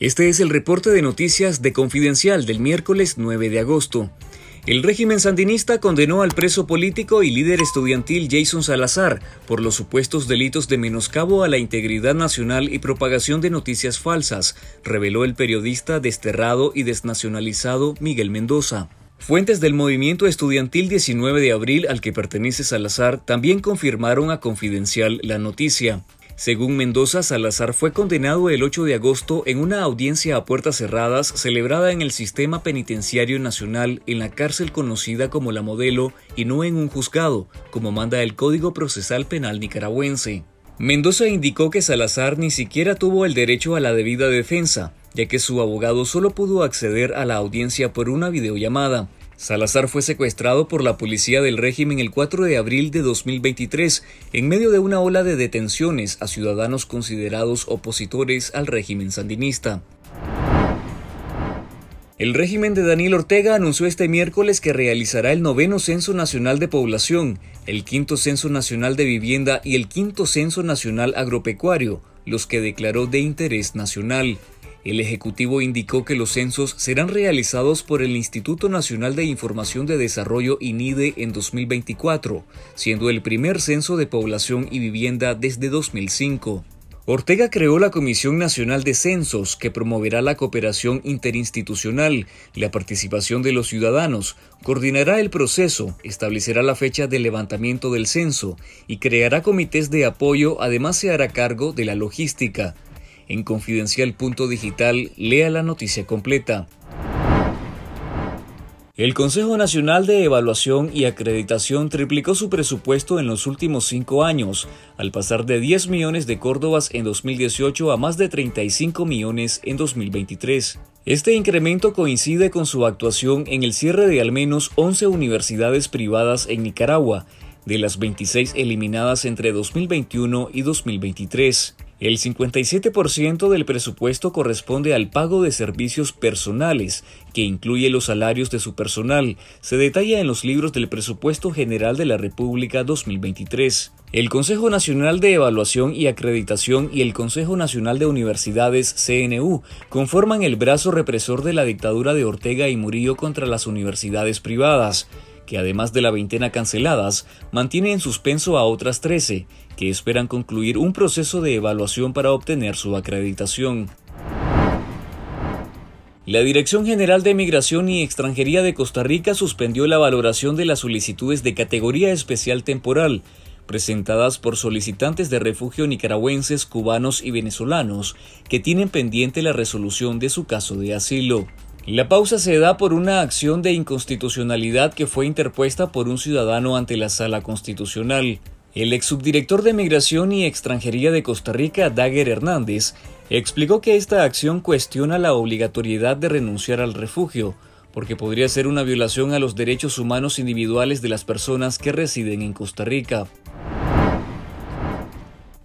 Este es el reporte de noticias de Confidencial del miércoles 9 de agosto. El régimen sandinista condenó al preso político y líder estudiantil Jason Salazar por los supuestos delitos de menoscabo a la integridad nacional y propagación de noticias falsas, reveló el periodista desterrado y desnacionalizado Miguel Mendoza. Fuentes del movimiento estudiantil 19 de abril al que pertenece Salazar también confirmaron a Confidencial la noticia. Según Mendoza, Salazar fue condenado el 8 de agosto en una audiencia a puertas cerradas celebrada en el Sistema Penitenciario Nacional en la cárcel conocida como La Modelo y no en un juzgado, como manda el Código Procesal Penal nicaragüense. Mendoza indicó que Salazar ni siquiera tuvo el derecho a la debida defensa, ya que su abogado solo pudo acceder a la audiencia por una videollamada, Salazar fue secuestrado por la policía del régimen el 4 de abril de 2023 en medio de una ola de detenciones a ciudadanos considerados opositores al régimen sandinista. El régimen de Daniel Ortega anunció este miércoles que realizará el noveno Censo Nacional de Población, el quinto Censo Nacional de Vivienda y el quinto Censo Nacional Agropecuario, los que declaró de interés nacional. El Ejecutivo indicó que los censos serán realizados por el Instituto Nacional de Información de Desarrollo INIDE en 2024, siendo el primer censo de población y vivienda desde 2005. Ortega creó la Comisión Nacional de Censos, que promoverá la cooperación interinstitucional la participación de los ciudadanos, coordinará el proceso, establecerá la fecha de levantamiento del censo y creará comités de apoyo, además se hará cargo de la logística, en confidencial.digital lea la noticia completa. El Consejo Nacional de Evaluación y Acreditación triplicó su presupuesto en los últimos cinco años, al pasar de 10 millones de córdobas en 2018 a más de 35 millones en 2023. Este incremento coincide con su actuación en el cierre de al menos 11 universidades privadas en Nicaragua, de las 26 eliminadas entre 2021 y 2023. El 57% del presupuesto corresponde al pago de servicios personales, que incluye los salarios de su personal, se detalla en los libros del Presupuesto General de la República 2023. El Consejo Nacional de Evaluación y Acreditación y el Consejo Nacional de Universidades CNU conforman el brazo represor de la dictadura de Ortega y Murillo contra las universidades privadas que además de la veintena canceladas, mantiene en suspenso a otras 13, que esperan concluir un proceso de evaluación para obtener su acreditación. La Dirección General de Migración y Extranjería de Costa Rica suspendió la valoración de las solicitudes de categoría especial temporal, presentadas por solicitantes de refugio nicaragüenses, cubanos y venezolanos, que tienen pendiente la resolución de su caso de asilo. La pausa se da por una acción de inconstitucionalidad que fue interpuesta por un ciudadano ante la Sala Constitucional. El ex subdirector de Migración y Extranjería de Costa Rica, Dagger Hernández, explicó que esta acción cuestiona la obligatoriedad de renunciar al refugio, porque podría ser una violación a los derechos humanos individuales de las personas que residen en Costa Rica.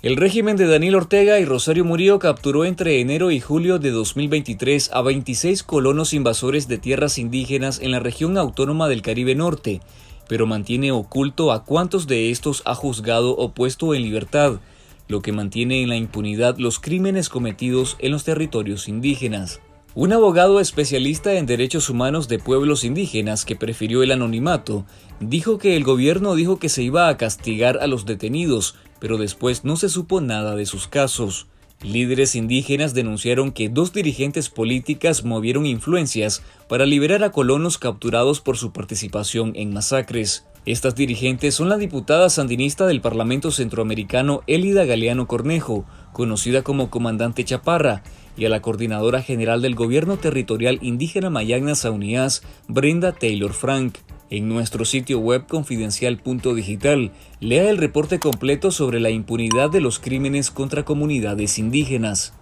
El régimen de Daniel Ortega y Rosario Murillo capturó entre enero y julio de 2023 a 26 colonos invasores de tierras indígenas en la región autónoma del Caribe Norte, pero mantiene oculto a cuántos de estos ha juzgado o puesto en libertad, lo que mantiene en la impunidad los crímenes cometidos en los territorios indígenas. Un abogado especialista en derechos humanos de pueblos indígenas que prefirió el anonimato, dijo que el gobierno dijo que se iba a castigar a los detenidos, pero después no se supo nada de sus casos. Líderes indígenas denunciaron que dos dirigentes políticas movieron influencias para liberar a colonos capturados por su participación en masacres. Estas dirigentes son la diputada sandinista del Parlamento Centroamericano Elida Galeano Cornejo, conocida como Comandante Chaparra, y a la coordinadora general del Gobierno Territorial Indígena Mayagna Saunias, Brenda Taylor Frank. En nuestro sitio web confidencial.digital, lea el reporte completo sobre la impunidad de los crímenes contra comunidades indígenas.